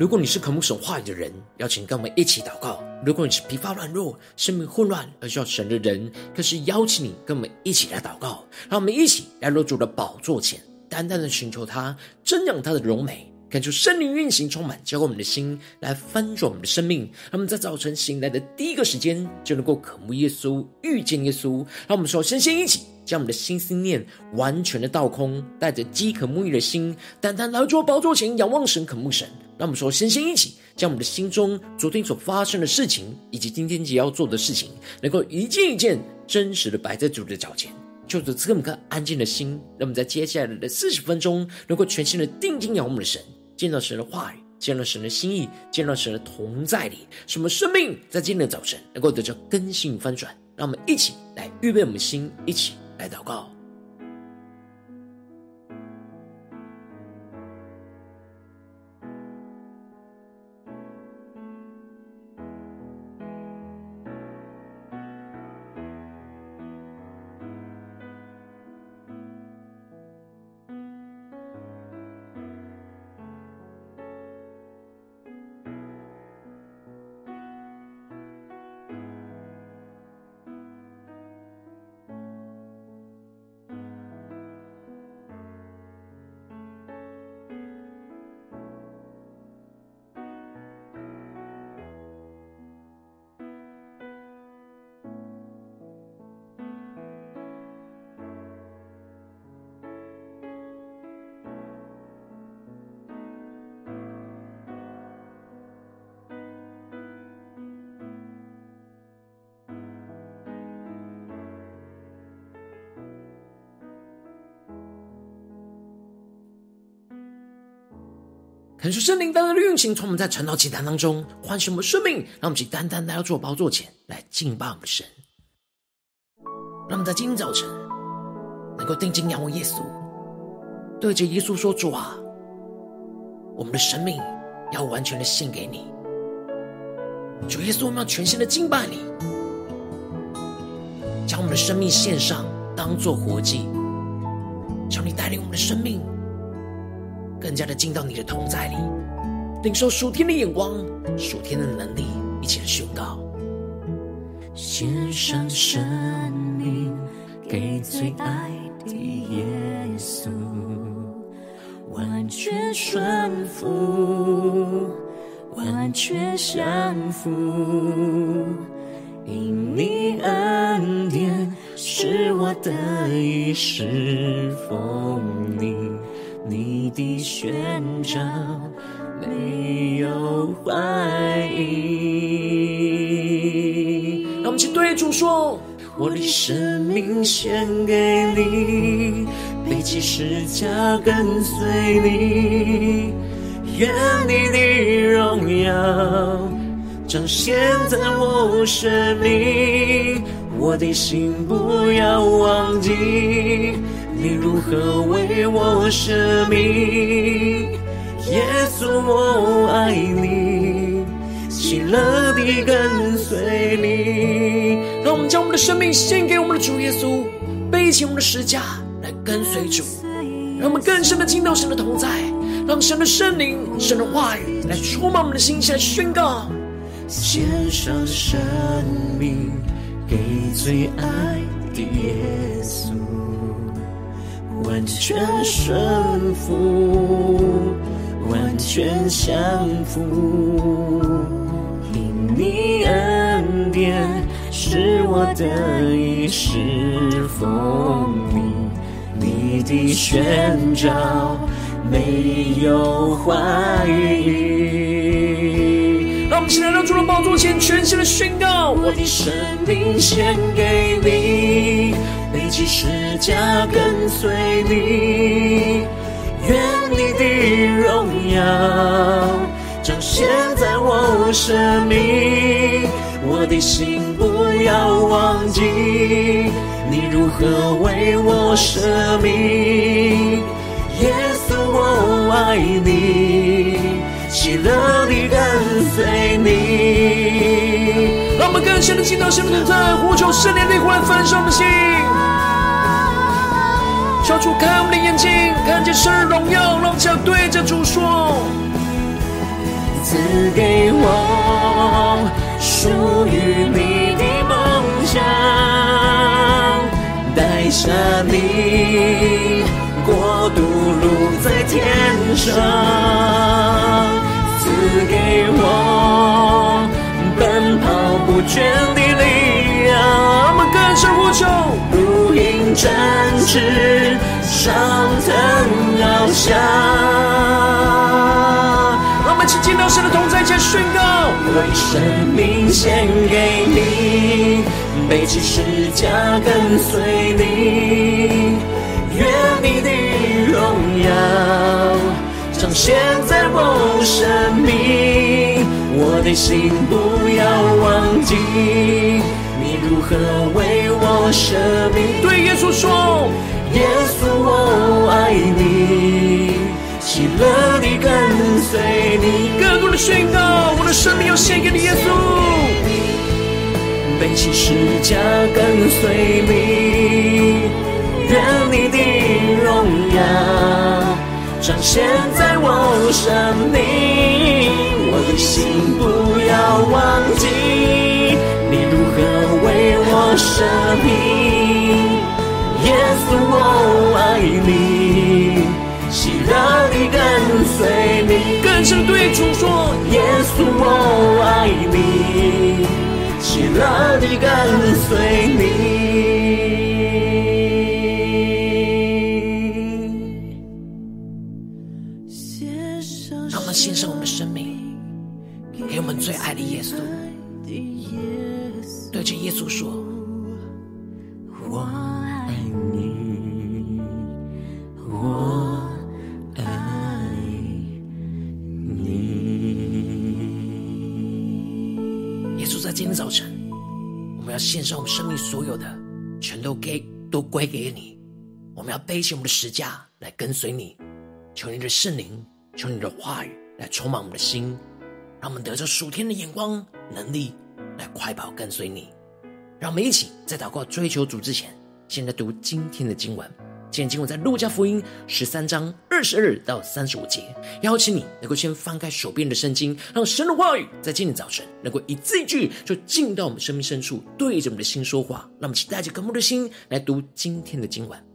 如果你是渴慕神话语的人，邀请跟我们一起祷告；如果你是疲乏软弱、生命混乱而需要神的人，更是邀请你跟我们一起来祷告。让我们一起来入主的宝座前，单单的寻求他，瞻仰他的荣美，感受圣灵运行充满，交给我们的心来翻转我们的生命。让我们在早晨醒来的第一个时间，就能够渴慕耶稣、遇见耶稣。让我们说先先一起。将我们的心思念完全的倒空，带着饥渴沐浴的心，单单来到宝座前仰望神、渴慕神。让我们说，先先一起将我们的心中昨天所发生的事情，以及今天即要做的事情，能够一件一件真实的摆在主的脚前，就着这么个安静的心，让我们在接下来的四十分钟，能够全心的定睛仰望我们的神，见到神的话语，见到神的心意，见到神的同在里，什么生命在今天的早晨能够得着更新翻转。让我们一起来预备我们心，一起。来祷告。恳求圣灵单单的运行，从我们在晨祷祈祷当中唤醒我们生命，让我们去单单来到主宝座前来敬拜我们神。让我们在今天早晨能够定睛仰望耶稣，对着耶稣说：“主啊，我们的生命要完全的献给你。主耶稣，我们要全心的敬拜你，将我们的生命献上，当做活祭，求你带领我们的生命。”更加的进到你的同在里，领受属天的眼光、属天的能力，一起来宣告。献上生命给最爱的耶稣，完全顺服，完全降服，因你恩典是我得以侍奉你。你的宣召没有怀疑。让我们去对主说：我的生命献给你，背起十字架跟随你，愿你的荣耀彰显在我生命，我的心不要忘记。你如何为我舍命？耶稣，我爱你，喜乐地跟随你。让我们将我们的生命献给我们的主耶稣，背起我们的十架来跟随主。让我们更深的进到神的同在，让神的圣灵、神的话语来充满我们的心，来宣告：献上生命给最爱的耶稣。完全顺服，完全降服，因你恩典是我得以侍奉你，你的宣召没有怀疑。让我们起来，让主的宝座前全新的宣告：我的生命献给你。背起十架跟随你，愿你的荣耀彰显在我生命，我的心不要忘记你如何为我舍命，耶稣我爱你，喜乐地跟随你。让我们更深的进到神的同在，呼求圣灵的灵来焚烧我们的心。求主开我们的眼睛，看见神的荣耀，让我们对着主说：赐给我属于你的梦想，带下你国度路在天上，赐给我奔跑不倦的力量。我们更深呼求，展翅，上腾翱翔。请进到神的同在前宣告，我以生命献给你，背起十架跟随你，愿你的荣耀彰显在我生命。我的心不要忘记，如何为我舍命。对耶稣说，耶稣我爱你。喜乐地跟随你，更多的宣告，我的生命要献给你，耶稣。背起十架跟随你，愿你的荣耀彰显在我生命。我的心不要忘记，生命。耶稣，我爱你。喜乐你跟随你，更深对主说：耶稣，我爱你。喜乐你跟随你。归给你。我们要背起我们的十架来跟随你。求你的圣灵，求你的话语来充满我们的心，让我们得着属天的眼光能力，来快跑跟随你。让我们一起在祷告追求主之前，先来读今天的经文。今天今晚在路加福音十三章二十二到三十五节，邀请你能够先翻开手边的圣经，让神的话语在今天早晨能够一字一句就进到我们生命深处，对着我们的心说话。让我们期待着渴慕的心来读今天的今晚。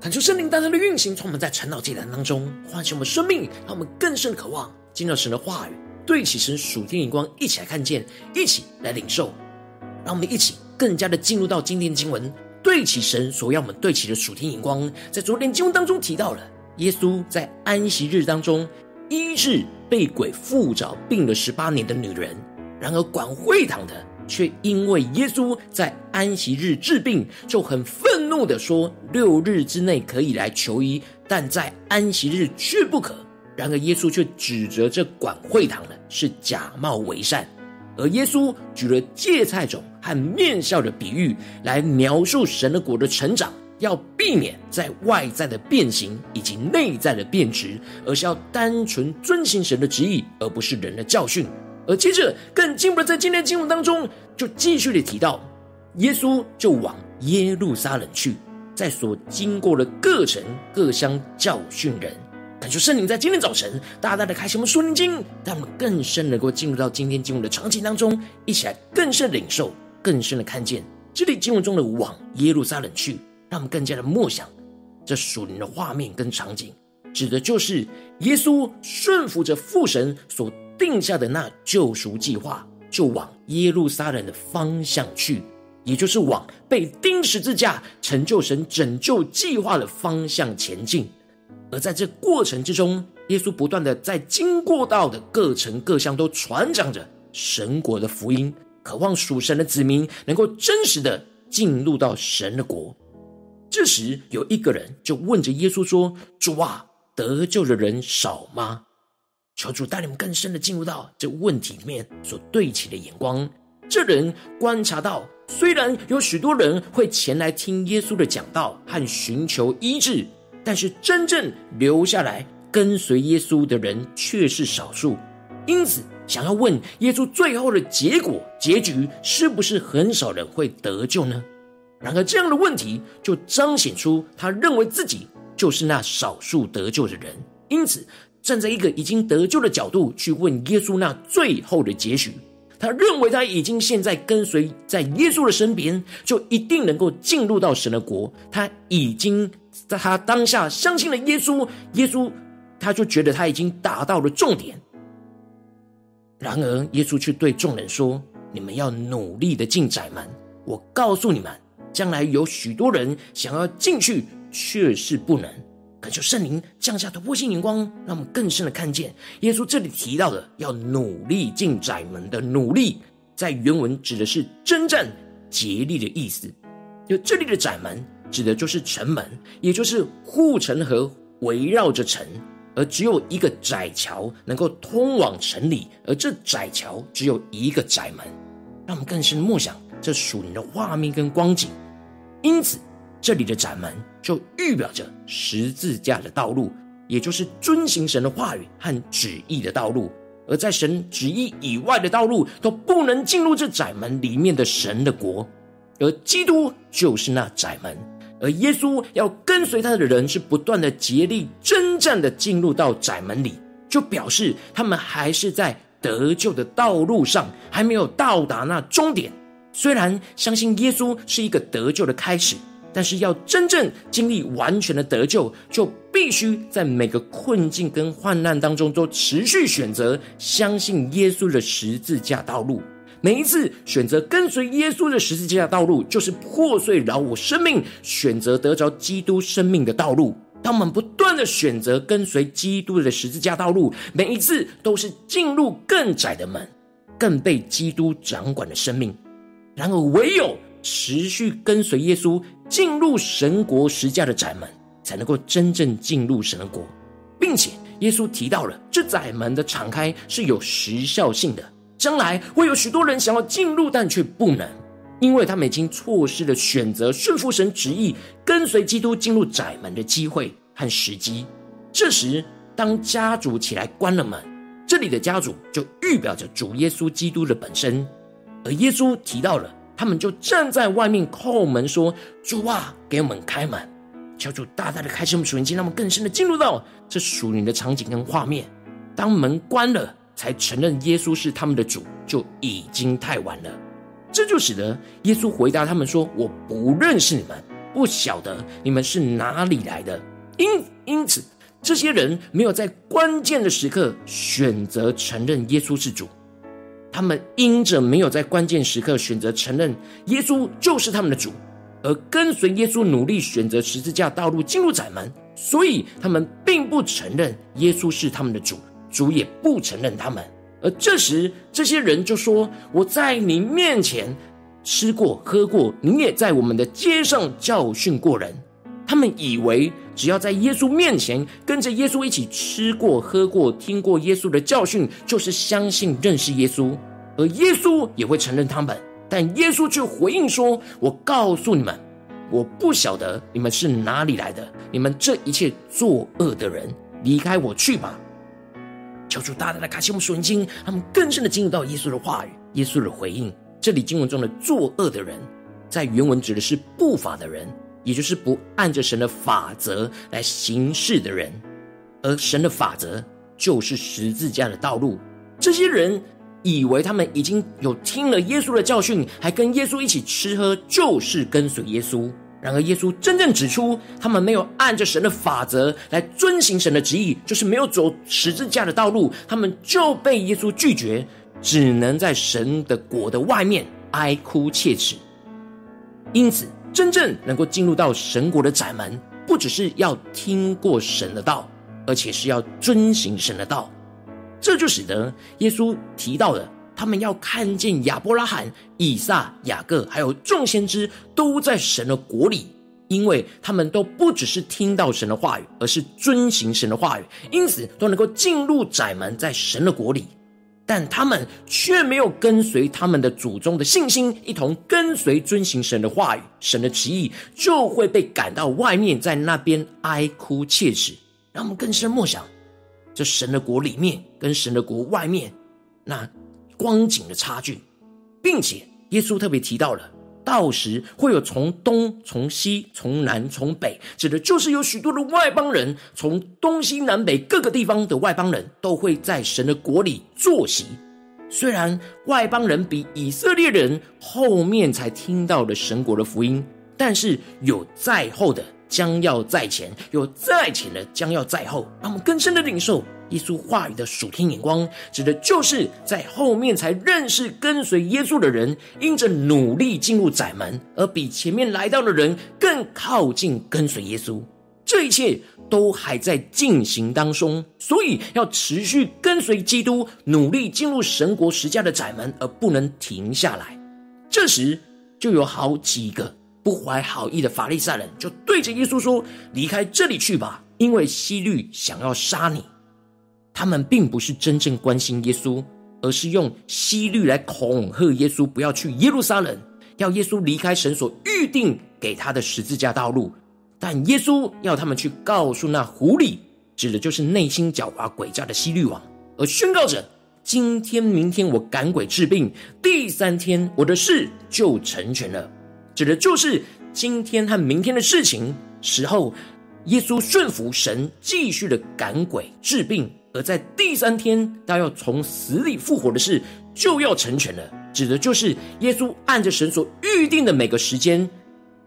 恳求圣灵大大的运行，充满在晨祷祭坛当中唤醒我们生命，让我们更深渴望进入神的话语，对齐神属天眼光，一起来看见，一起来领受。让我们一起更加的进入到今天的经文，对齐神所要我们对齐的属天眼光。在昨天经文当中提到了，耶稣在安息日当中医治被鬼附着病了十八年的女人，然而管会堂的。却因为耶稣在安息日治病，就很愤怒地说：“六日之内可以来求医，但在安息日却不可。”然而耶稣却指责这管会堂的是假冒为善，而耶稣举了芥菜种和面酵的比喻来描述神的国的成长，要避免在外在的变形以及内在的变质，而是要单纯遵行神的旨意，而不是人的教训。而接着更进一步，在今天的经文当中，就继续的提到，耶稣就往耶路撒冷去，在所经过的各城各乡教训人。感谢圣灵在今天早晨大大的开启我们属灵经，让我们更深能够进入到今天经文的场景当中，一起来更深领受，更深的看见这里经文中的往耶路撒冷去，让我们更加的默想这属灵的画面跟场景，指的就是耶稣顺服着父神所。定下的那救赎计划，就往耶路撒冷的方向去，也就是往被钉十字架、成就神拯救计划的方向前进。而在这过程之中，耶稣不断的在经过到的各城各乡都传讲着神国的福音，渴望属神的子民能够真实的进入到神的国。这时，有一个人就问着耶稣说：“主啊，得救的人少吗？”求主带你们更深的进入到这问题里面所对齐的眼光。这人观察到，虽然有许多人会前来听耶稣的讲道和寻求医治，但是真正留下来跟随耶稣的人却是少数。因此，想要问耶稣最后的结果结局，是不是很少人会得救呢？然而，这样的问题就彰显出他认为自己就是那少数得救的人。因此，站在一个已经得救的角度去问耶稣那最后的结局，他认为他已经现在跟随在耶稣的身边，就一定能够进入到神的国。他已经在他当下相信了耶稣，耶稣他就觉得他已经达到了重点。然而耶稣却对众人说：“你们要努力的进窄门。我告诉你们，将来有许多人想要进去，却是不能。”恳求圣灵降下突破性眼光，让我们更深的看见耶稣这里提到的要努力进窄门的努力，在原文指的是征战、竭力的意思。就这里的窄门指的就是城门，也就是护城河围绕着城，而只有一个窄桥能够通往城里，而这窄桥只有一个窄门，让我们更深的默想这属灵的画面跟光景。因此。这里的窄门就预表着十字架的道路，也就是遵行神的话语和旨意的道路。而在神旨意以外的道路都不能进入这窄门里面的神的国。而基督就是那窄门，而耶稣要跟随他的人是不断的竭力征战的进入到窄门里，就表示他们还是在得救的道路上，还没有到达那终点。虽然相信耶稣是一个得救的开始。但是要真正经历完全的得救，就必须在每个困境跟患难当中都持续选择相信耶稣的十字架道路。每一次选择跟随耶稣的十字架道路，就是破碎饶我生命，选择得着基督生命的道路。当我们不断的选择跟随基督的十字架道路，每一次都是进入更窄的门，更被基督掌管的生命。然而，唯有持续跟随耶稣。进入神国十架的窄门，才能够真正进入神国，并且耶稣提到了这窄门的敞开是有时效性的，将来会有许多人想要进入，但却不能，因为他们已经错失了选择顺服神旨意、跟随基督进入窄门的机会和时机。这时，当家主起来关了门，这里的家主就预表着主耶稣基督的本身，而耶稣提到了。他们就站在外面叩门，说：“主啊，给我们开门！”求主大大的开启我们属灵经，让我们更深的进入到这属灵的场景跟画面。当门关了，才承认耶稣是他们的主，就已经太晚了。这就使得耶稣回答他们说：“我不认识你们，不晓得你们是哪里来的。因因此，这些人没有在关键的时刻选择承认耶稣是主。他们因着没有在关键时刻选择承认耶稣就是他们的主，而跟随耶稣努力选择十字架道路进入窄门，所以他们并不承认耶稣是他们的主，主也不承认他们。而这时，这些人就说：“我在你面前吃过喝过，你也在我们的街上教训过人。”他们以为只要在耶稣面前跟着耶稣一起吃过喝过，听过耶稣的教训，就是相信认识耶稣，而耶稣也会承认他们。但耶稣却回应说：“我告诉你们，我不晓得你们是哪里来的，你们这一切作恶的人，离开我去吧。”求主大大的开启我们属灵经，他们更深的进入到耶稣的话语、耶稣的回应。这里经文中的作恶的人，在原文指的是不法的人，也就是不按着神的法则来行事的人。而神的法则就是十字架的道路。这些人以为他们已经有听了耶稣的教训，还跟耶稣一起吃喝，就是跟随耶稣。然而，耶稣真正指出，他们没有按着神的法则来遵行神的旨意，就是没有走十字架的道路，他们就被耶稣拒绝，只能在神的国的外面哀哭切齿。因此，真正能够进入到神国的窄门，不只是要听过神的道，而且是要遵行神的道。这就使得耶稣提到的。他们要看见亚伯拉罕、以撒、雅各，还有众先知都在神的国里，因为他们都不只是听到神的话语，而是遵行神的话语，因此都能够进入窄门，在神的国里。但他们却没有跟随他们的祖宗的信心，一同跟随遵行神的话语、神的旨意，就会被赶到外面，在那边哀哭切齿。让我们更深默想，这神的国里面跟神的国外面，那。光景的差距，并且耶稣特别提到了，到时会有从东、从西、从南、从北，指的就是有许多的外邦人，从东西南北各个地方的外邦人都会在神的国里坐席。虽然外邦人比以色列人后面才听到了神国的福音，但是有在后的将要在前，有在前的将要在后，让我们更深的领受。耶稣话语的属天眼光，指的就是在后面才认识跟随耶稣的人，因着努力进入窄门，而比前面来到的人更靠近跟随耶稣。这一切都还在进行当中，所以要持续跟随基督，努力进入神国十家的窄门，而不能停下来。这时，就有好几个不怀好意的法利赛人，就对着耶稣说：“离开这里去吧，因为希律想要杀你。”他们并不是真正关心耶稣，而是用希律来恐吓耶稣，不要去耶路撒冷，要耶稣离开神所预定给他的十字架道路。但耶稣要他们去告诉那狐狸，指的就是内心狡猾诡诈的希律王，而宣告着：今天、明天我赶鬼治病，第三天我的事就成全了。指的就是今天和明天的事情时候，耶稣顺服神，继续的赶鬼治病。而在第三天，他要从死里复活的事就要成全了，指的就是耶稣按着神所预定的每个时间，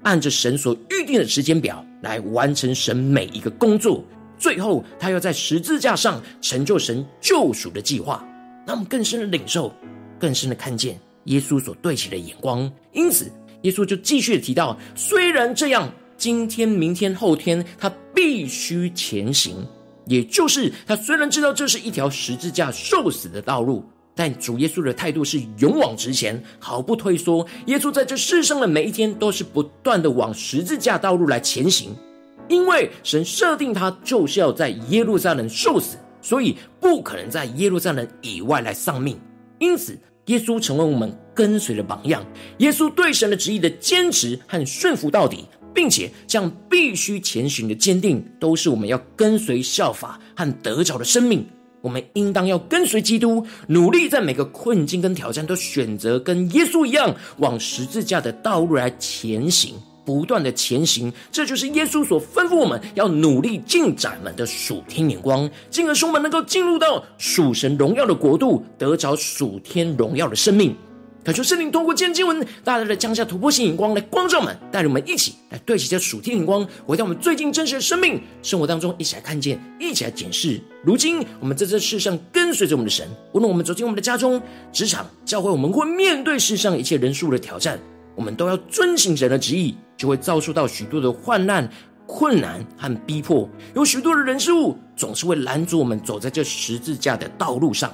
按着神所预定的时间表来完成神每一个工作。最后，他要在十字架上成就神救赎的计划。让我们更深的领受，更深的看见耶稣所对齐的眼光。因此，耶稣就继续提到：虽然这样，今天、明天、后天，他必须前行。也就是他虽然知道这是一条十字架受死的道路，但主耶稣的态度是勇往直前，毫不退缩。耶稣在这世上的每一天都是不断的往十字架道路来前行，因为神设定他就是要在耶路撒冷受死，所以不可能在耶路撒冷以外来丧命。因此，耶稣成为我们跟随的榜样。耶稣对神的旨意的坚持和顺服到底。并且这样必须前行的坚定，都是我们要跟随效法和得着的生命。我们应当要跟随基督，努力在每个困境跟挑战都选择跟耶稣一样，往十字架的道路来前行，不断的前行。这就是耶稣所吩咐我们要努力进展们的属天眼光，进而使我们能够进入到属神荣耀的国度，得着属天荣耀的生命。恳求圣灵通过今天经文，大大的降下突破性眼光来光照我们，带领我们一起来对齐这属天眼光，回到我们最近真实的生命生活当中，一起来看见，一起来检视。如今我们在这世上跟随着我们的神，无论我们走进我们的家中、职场、教会，我们会面对世上一切人数的挑战，我们都要遵行神的旨意，就会遭受到许多的患难、困难和逼迫。有许多的人事物总是会拦阻我们走在这十字架的道路上，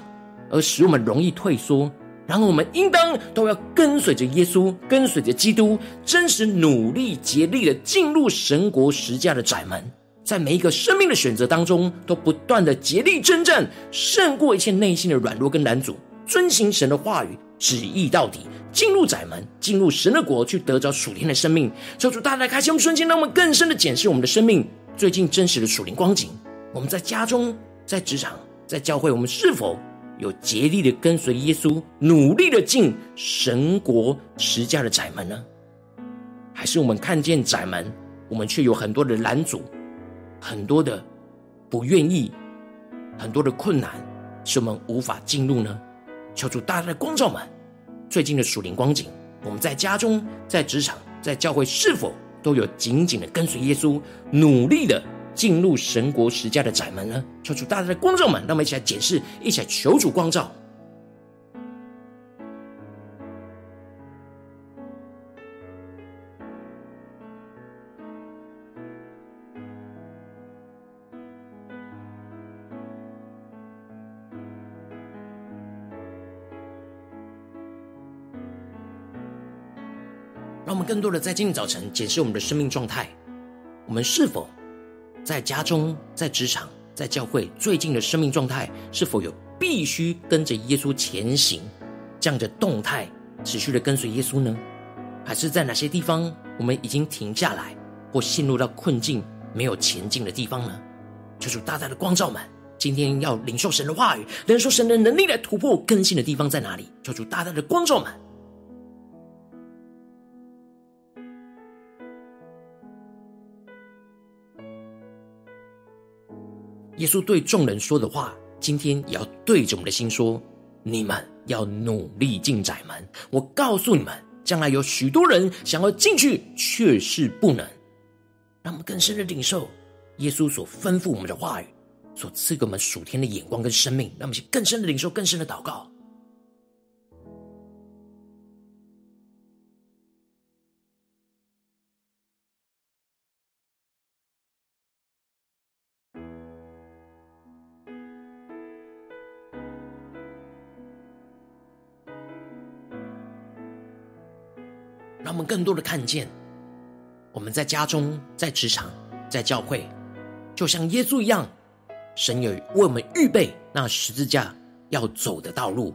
而使我们容易退缩。然后我们应当都要跟随着耶稣，跟随着基督，真实努力竭力的进入神国实家的窄门，在每一个生命的选择当中，都不断的竭力征战，胜过一切内心的软弱跟拦阻，遵行神的话语旨意到底，进入窄门，进入神的国，去得着属天的生命。求主大大开启我们瞬间，让我们更深的检视我们的生命最近真实的属灵光景。我们在家中、在职场、在教会，我们是否有竭力的跟随耶稣，努力的进神国十架的窄门呢？还是我们看见窄门，我们却有很多的拦阻，很多的不愿意，很多的困难，使我们无法进入呢？求主大大的光照们，最近的属灵光景，我们在家中、在职场、在教会，是否都有紧紧的跟随耶稣，努力的？进入神国十家的窄门呢？求主大大的光照们，让我们一起来检视，一起来求主光照。让我们更多的在今天早晨检视我们的生命状态，我们是否？在家中、在职场、在教会，最近的生命状态是否有必须跟着耶稣前行这样的动态，持续的跟随耶稣呢？还是在哪些地方我们已经停下来，或陷入到困境没有前进的地方呢？求主大大的光照们，今天要领受神的话语，领受神的能力来突破更新的地方在哪里？求主大大的光照们。耶稣对众人说的话，今天也要对着我们的心说：你们要努力进窄门。我告诉你们，将来有许多人想要进去，却是不能。让我们更深的领受耶稣所吩咐我们的话语，所赐给我们属天的眼光跟生命，让我们去更深的领受，更深的祷告。让我们更多的看见，我们在家中、在职场、在教会，就像耶稣一样，神有为我们预备那十字架要走的道路。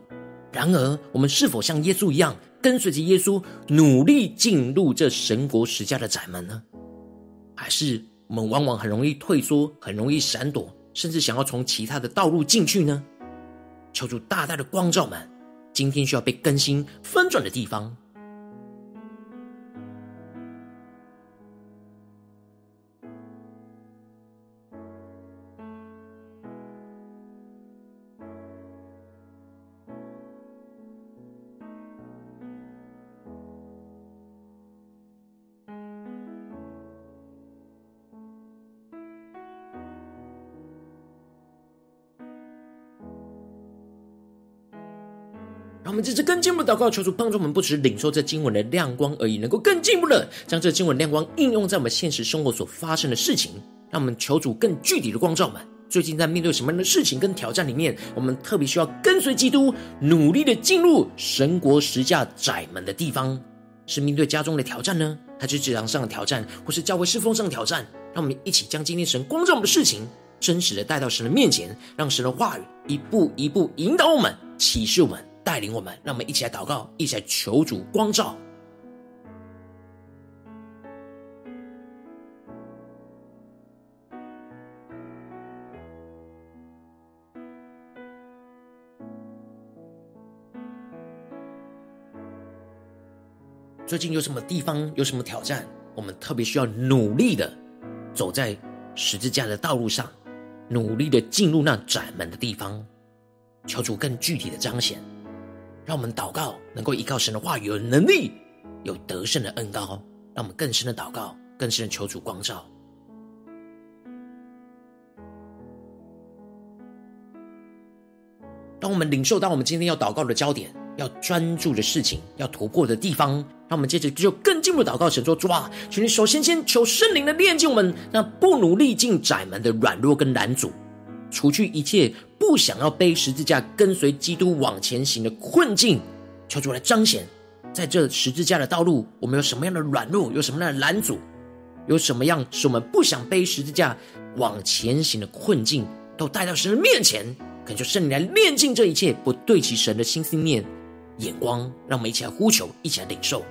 然而，我们是否像耶稣一样，跟随着耶稣，努力进入这神国十字架的窄门呢？还是我们往往很容易退缩，很容易闪躲，甚至想要从其他的道路进去呢？求主大大的光照们，今天需要被更新、翻转的地方。们这次更进一步祷告，求主帮助我们，不只是领受这经文的亮光而已，能够更进一步的将这经文亮光应用在我们现实生活所发生的事情。让我们求主更具体的光照们，最近在面对什么样的事情跟挑战里面，我们特别需要跟随基督，努力的进入神国十架窄门的地方，是面对家中的挑战呢，还是职场上的挑战，或是教会侍奉上的挑战？让我们一起将今天神光照我们的事情，真实的带到神的面前，让神的话语一步一步引导我们，启示我们。带领我们，让我们一起来祷告，一起来求主光照。最近有什么地方，有什么挑战，我们特别需要努力的走在十字架的道路上，努力的进入那窄门的地方，求主更具体的彰显。让我们祷告能够依靠神的话语，有能力，有得胜的恩膏，让我们更深的祷告，更深的求主光照。当我们领受到我们今天要祷告的焦点，要专注的事情，要突破的地方，让我们接着就更进一步祷告神说：主啊，求你首先先求圣灵的炼净我们那不努力进窄门的软弱跟拦阻，除去一切不想要背十字架跟随基督往前行的困境，求主来彰显，在这十字架的道路，我们有什么样的软弱，有什么样的拦阻，有什么样是我们不想背十字架往前行的困境，都带到神的面前。恳求圣灵来炼净这一切不对齐神的心思念眼光，让我们一起来呼求，一起来领受。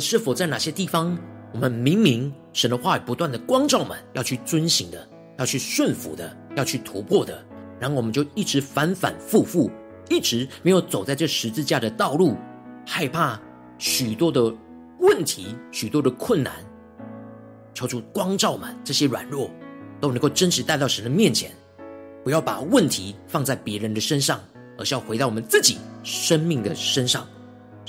是否在哪些地方，我们明明神的话语不断的光照们，要去遵行的，要去顺服的，要去突破的，然后我们就一直反反复复，一直没有走在这十字架的道路，害怕许多的问题，许多的困难，求主光照们这些软弱，都能够真实带到神的面前，不要把问题放在别人的身上，而是要回到我们自己生命的身上。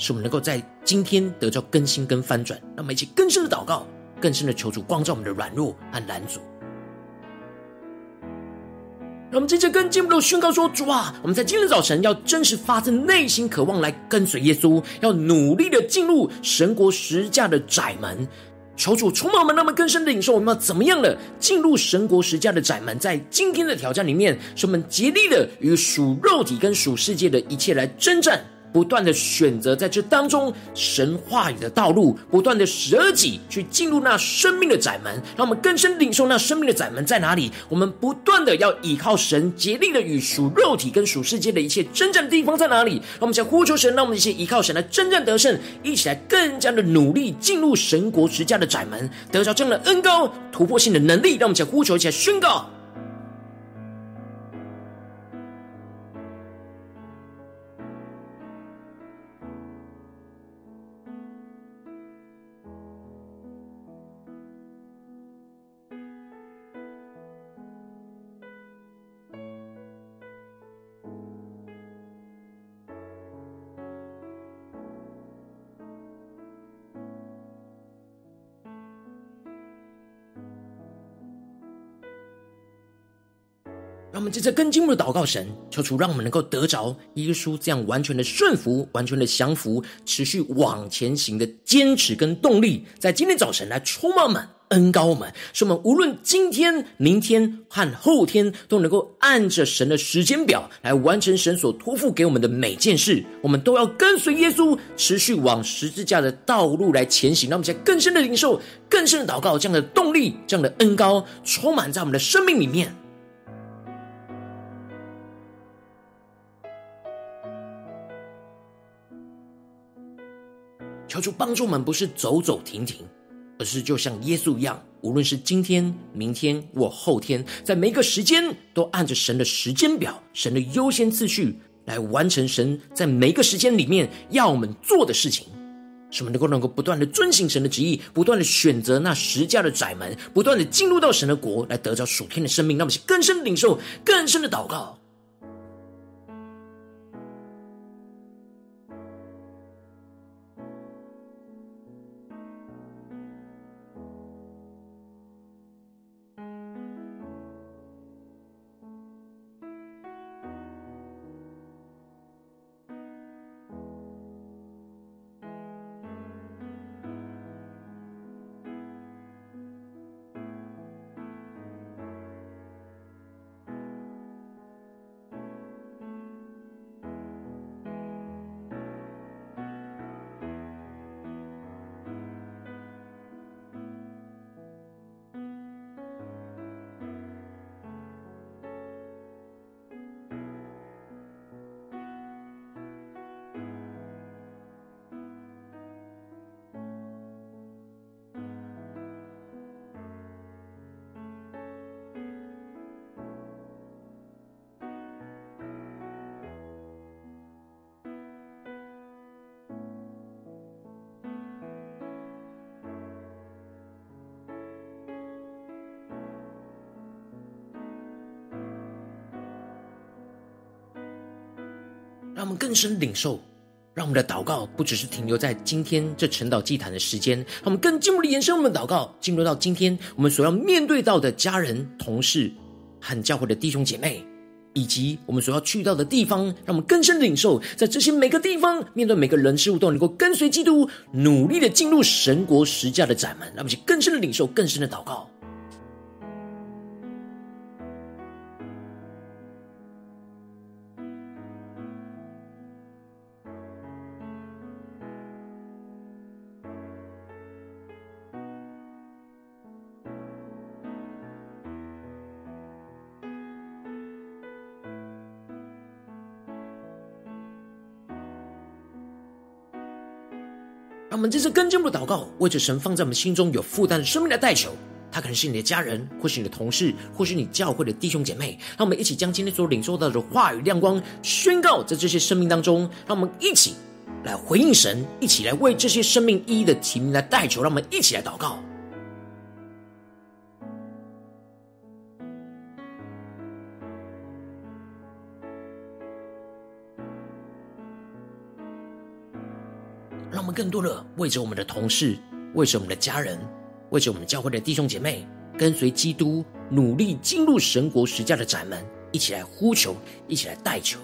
使我们能够在今天得到更新跟翻转，让我们一起更深的祷告，更深的求主光照我们的软弱和拦阻。让我们接着跟进一步的宣告说：主啊，我们在今天早晨要真实发自内心渴望来跟随耶稣，要努力的进入神国十架的窄门。求主充满我们，那么更深的领受，我们要怎么样的进入神国十架的窄门？在今天的挑战里面，使我们竭力的与属肉体跟属世界的一切来征战。不断的选择在这当中神话语的道路，不断的舍己去进入那生命的窄门，让我们更深领受那生命的窄门在哪里。我们不断的要依靠神，竭力的与属肉体跟属世界的一切征战的地方在哪里？让我们想呼求神，让我们一起依靠神来征战得胜，一起来更加的努力进入神国之家的窄门，得着这样的恩膏突破性的能力。让我们想呼求，一起来宣告。我们接着更进一步的祷告神，求主让我们能够得着耶稣这样完全的顺服、完全的降服、持续往前行的坚持跟动力，在今天早晨来充满我们、恩膏我们，使我们无论今天、明天和后天都能够按着神的时间表来完成神所托付给我们的每件事。我们都要跟随耶稣，持续往十字架的道路来前行。让我们在更深的领受、更深的祷告，这样的动力、这样的恩膏充满在我们的生命里面。求主帮助我们，不是走走停停，而是就像耶稣一样，无论是今天、明天或后天，在每一个时间都按着神的时间表、神的优先次序来完成神在每一个时间里面要我们做的事情，使我们能够能够不断的遵行神的旨意，不断的选择那十架的窄门，不断的进入到神的国，来得着属天的生命。那么是更深的领受，更深的祷告。让我们更深领受，让我们的祷告不只是停留在今天这晨祷祭坛的时间，让我们更进一步的延伸我们的祷告，进入到今天我们所要面对到的家人、同事和教会的弟兄姐妹，以及我们所要去到的地方，让我们更深领受，在这些每个地方面对每个人事物，都能够跟随基督，努力的进入神国十架的窄门，让我们去更深的领受，更深的祷告。让我们这次跟进一步祷告，为着神放在我们心中有负担的生命来代求。他可能是你的家人，或是你的同事，或是你教会的弟兄姐妹。让我们一起将今天所领受到的话语亮光宣告在这些生命当中。让我们一起来回应神，一起来为这些生命一一的提名来代求。让我们一起来祷告。更多的为着我们的同事，为着我们的家人，为着我们教会的弟兄姐妹，跟随基督，努力进入神国十架的窄门，一起来呼求，一起来代求。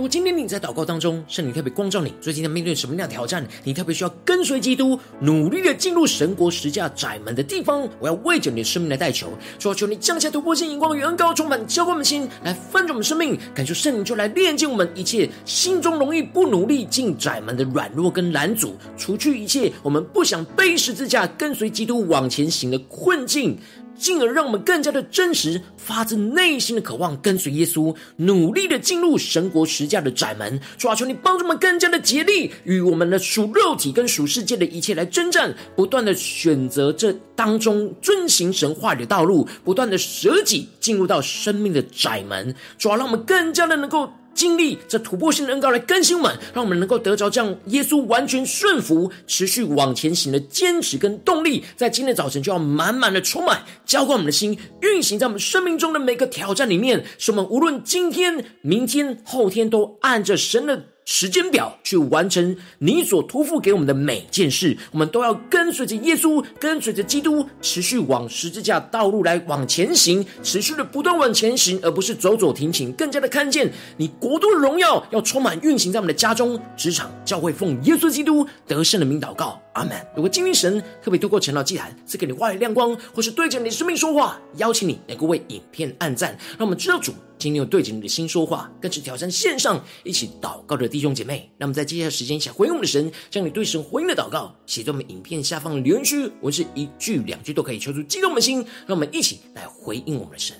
如今天你在祷告当中，圣灵特别光照你，最近在面对什么样的挑战？你特别需要跟随基督，努力的进入神国十架窄门的地方。我要为着你的生命来代求，说求你降下突破性眼光与恩膏，充满浇灌我们心，来翻转我们生命，感受圣灵就来炼净我们一切心中容易不努力进窄门的软弱跟拦阻，除去一切我们不想背十字架跟随基督往前行的困境。进而让我们更加的真实，发自内心的渴望跟随耶稣，努力的进入神国十架的窄门。主啊，求你帮助我们更加的竭力，与我们的属肉体跟属世界的一切来征战，不断的选择这当中遵行神话语的道路，不断的舍己进入到生命的窄门。主啊，让我们更加的能够。经历这突破性的恩膏来更新我们，让我们能够得着这样耶稣完全顺服、持续往前行的坚持跟动力，在今天早晨就要满满的充满，浇灌我们的心，运行在我们生命中的每个挑战里面，使我们无论今天、明天、后天，都按着神的。时间表去完成你所托付给我们的每件事，我们都要跟随着耶稣，跟随着基督，持续往十字架道路来往前行，持续的不断往前行，而不是走走停停，更加的看见你国度的荣耀要充满运行在我们的家中、职场、教会，奉耶稣基督得胜的名祷告，阿门。如果今天神特别透过晨祷祭坛赐给你话语亮光，或是对着你的生命说话，邀请你能够为影片按赞，让我们知道主。今天又对着你的心说话，更是挑战线上一起祷告的弟兄姐妹。那么在接下来时间，想回应我们的神，将你对神回应的祷告写在我们影片下方的留言区，我是一句两句都可以，求出激动的心，让我们一起来回应我们的神。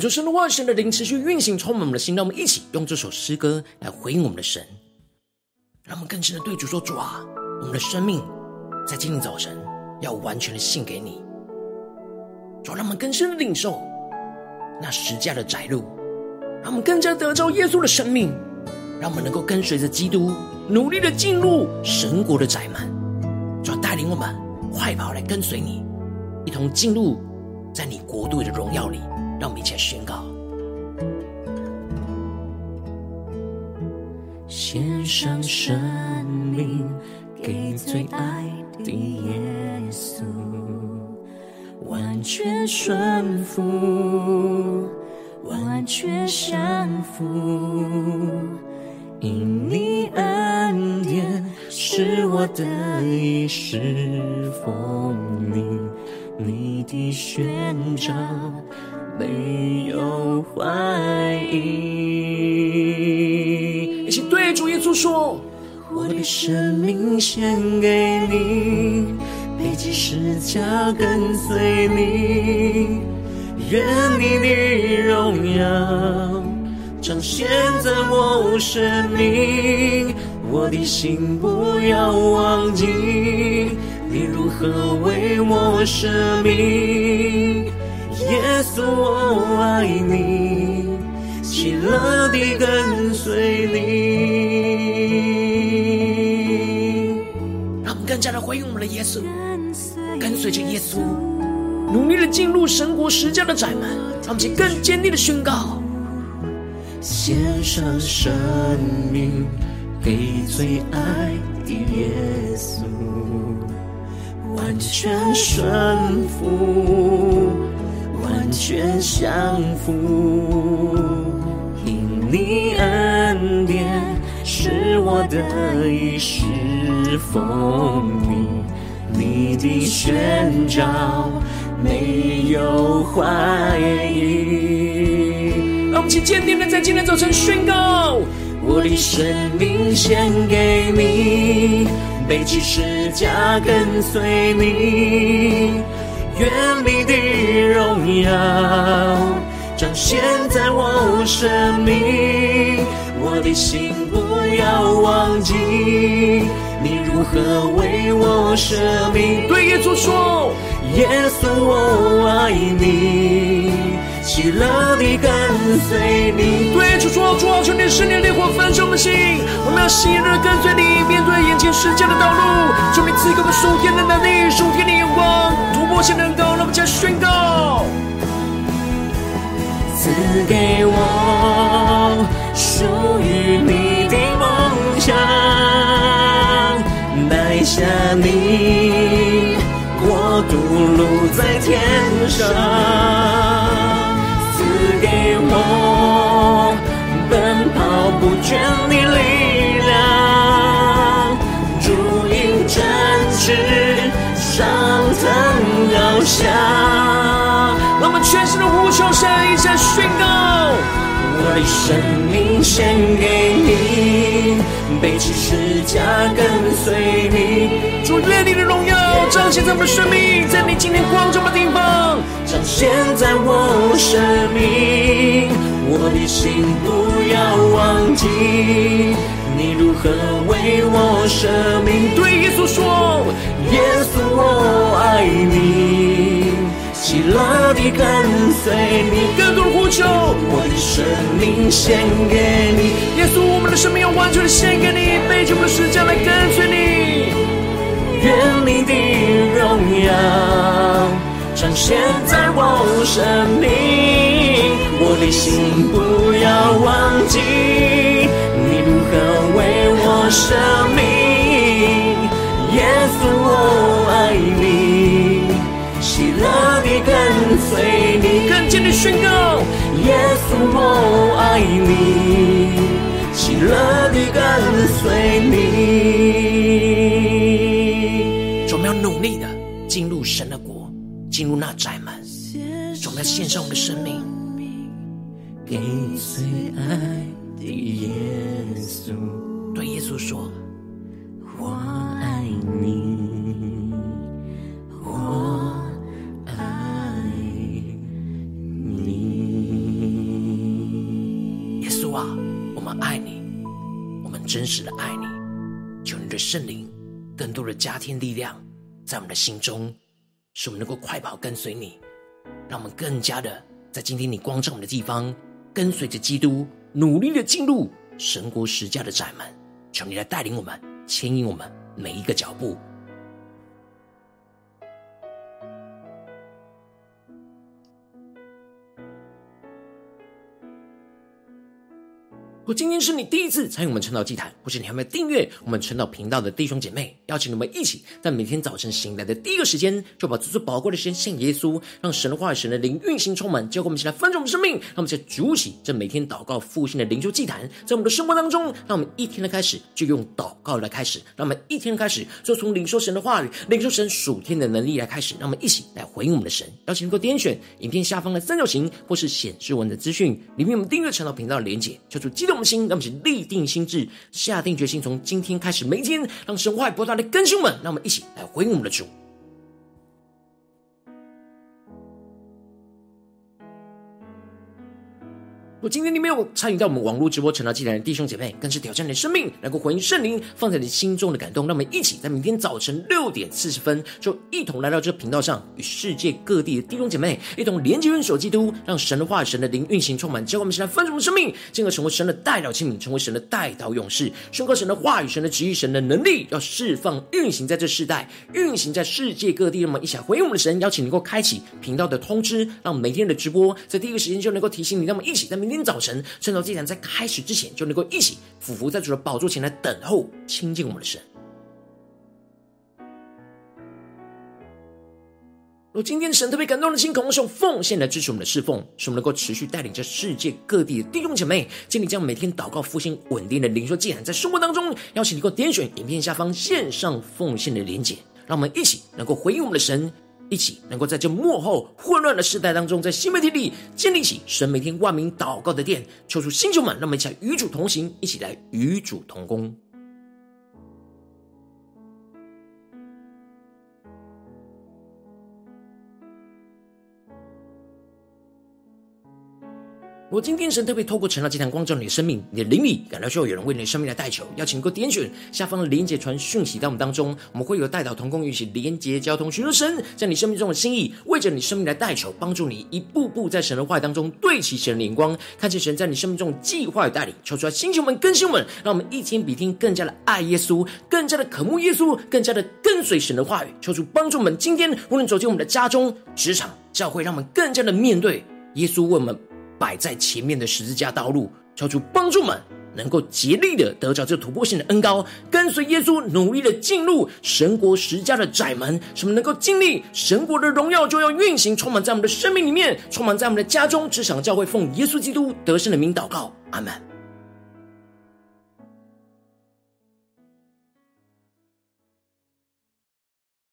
求神的话语、神的灵持续运行，充满我们的心。让我们一起用这首诗歌来回应我们的神，让我们更深的对主说：“主啊，我们的生命在今天早晨要完全的献给你。主，让我们更深的领受那十架的窄路，让我们更加得着耶稣的生命，让我们能够跟随着基督，努力的进入神国的窄门。主，带领我们快跑来跟随你，一同进入在你国度的荣耀里。”让我们一起来宣告，献上生命给最爱的耶稣，完全顺服，完全降服，因你恩典是我得以侍奉你，你的宣召。没有怀疑，一起对主耶稣说：“我的生命献给你，背起十架跟随你，愿你的荣耀彰显在我生命。我的心不要忘记，你如何为我舍命。”耶稣，我爱你，喜乐地跟随你。让我们更加的回应我们的耶稣，跟随着耶稣，努力的进入神国十架的窄门，让我们更坚定的宣告：献上生命给最爱的耶稣，完全顺服。完全降服，因你恩典是我得以侍奉你，你的宣召没有怀疑。让我们一起坚定的在今天早晨宣告：我的生命献给你，背起十架跟随你。愿你的荣耀彰显在我生命，我的心不要忘记，你如何为我舍命。对耶稣说，耶稣我爱你，喜乐地跟随你。对耶稣说，主啊，求你圣灵烈火焚烧我们心，我们要喜乐跟随你，面对眼前世界的道路，求你赐给我们属天的能力，属天。我现能够，让我们再宣告，赐给我属于你的梦想，带下你国度路在天上，赐给我奔跑不倦的力让我们全心的呼求神，一起宣告：我的生命献给你，背起十架跟随你。主愿你的荣耀彰显在我们生命，在你今天光照的地方，彰显在我生命。我的心不要忘记，你如何为我舍命。对耶稣说，耶稣我爱你，喜乐地跟随你。更多的呼求，我的生命献给你。耶稣，我们的生命要完全的献给你，背起我的十架来跟随你。愿你的荣耀彰显在我生命，我的心不要忘记，生命。耶稣，我爱你，喜乐地跟随你。更坚定宣告：耶稣，我爱你，喜乐地跟随你。我们要努力的进入神的国，进入那窄门。我们要献上我们的生命，给最爱的耶稣。对耶稣说，我爱你，我爱你。耶稣啊，我们爱你，我们真实的爱你，求你的圣灵，更多的加添力量，在我们的心中，使我们能够快跑跟随你，让我们更加的在今天你光照我们的地方，跟随着基督努力的进入神国十家的窄门。求你来带领我们，牵引我们每一个脚步。今天是你第一次参与我们晨祷祭坛，或是你还没有订阅我们晨祷频道的弟兄姐妹，邀请你们一起在每天早晨醒来的第一个时间，就把最最宝贵的时间献给耶稣，让神的话语、神的灵运行充满，结果我们一起来分盛我们生命，让我们在主起这每天祷告复兴的灵修祭坛，在我们的生活当中，让我们一天的开始就用祷告来开始，让我们一天的开始就从领受神的话语、领受神属天的能力来开始，让我们一起来回应我们的神。邀请能够点选影片下方的三角形，或是显示文的资讯里面，我们订阅晨祷频道的连结，叫做激动。心，让我们一起立定心智，下定决心，从今天开始，每一天让神话不断的更新我们，让我们一起来回应我们的主。如果今天你没有参与到我们网络直播晨祷祭坛的弟兄姐妹，更是挑战你的生命，能够回应圣灵放在你心中的感动。让我们一起在明天早晨六点四十分，就一同来到这个频道上，与世界各地的弟兄姐妹一同连接、认首基督，让神的话、神的灵运行充满。教我们现在分盛的生命，进而成为神的代祷器皿，成为神的代祷勇士，宣告神的话语、神的旨意、神的能力，要释放、运行在这世代，运行在世界各地。让我们一起来回应我们的神，邀请你能够开启频道的通知，让每天的直播在第一个时间就能够提醒你。让我们一起在明。天早晨，趁着祭坛在开始之前，就能够一起俯伏在主的宝座前来等候亲近我们的神。若今天神特别感动的心，渴望用奉献来支持我们的侍奉，使我们能够持续带领着世界各地的弟兄姐妹，建立这样每天祷告复兴稳定的灵修祭坛，在生活当中，邀请你够点选影片下方线上奉献的连结，让我们一起能够回应我们的神。一起能够在这幕后混乱的时代当中，在新媒体里建立起神每天万名祷告的殿，求出星球们，让我们一起来与主同行，一起来与主同工。我今天神特别透过晨祷祭坛光照你的生命，你的灵里感到需要有人为你的生命来代求，邀请你点选下方的连结传讯息到我们当中，我们会有代祷同工一起连结交通，寻求神在你生命中的心意，为着你生命来代求，帮助你一步步在神的话语当中对齐神的眼光，看见神在你生命中的计划与带领，求出来星球们更新们，让我们一天比一天更加的爱耶稣，更加的渴慕耶稣，更加的跟随神的话语，求主帮助我们今天无论走进我们的家中、职场、教会，让我们更加的面对耶稣为我们。摆在前面的十字架道路，求主帮助们能够竭力的得着这突破性的恩膏，跟随耶稣努力的进入神国十字架的窄门，什么能够经历神国的荣耀就要运行，充满在我们的生命里面，充满在我们的家中，职场教会，奉耶稣基督得胜的名祷告，阿门。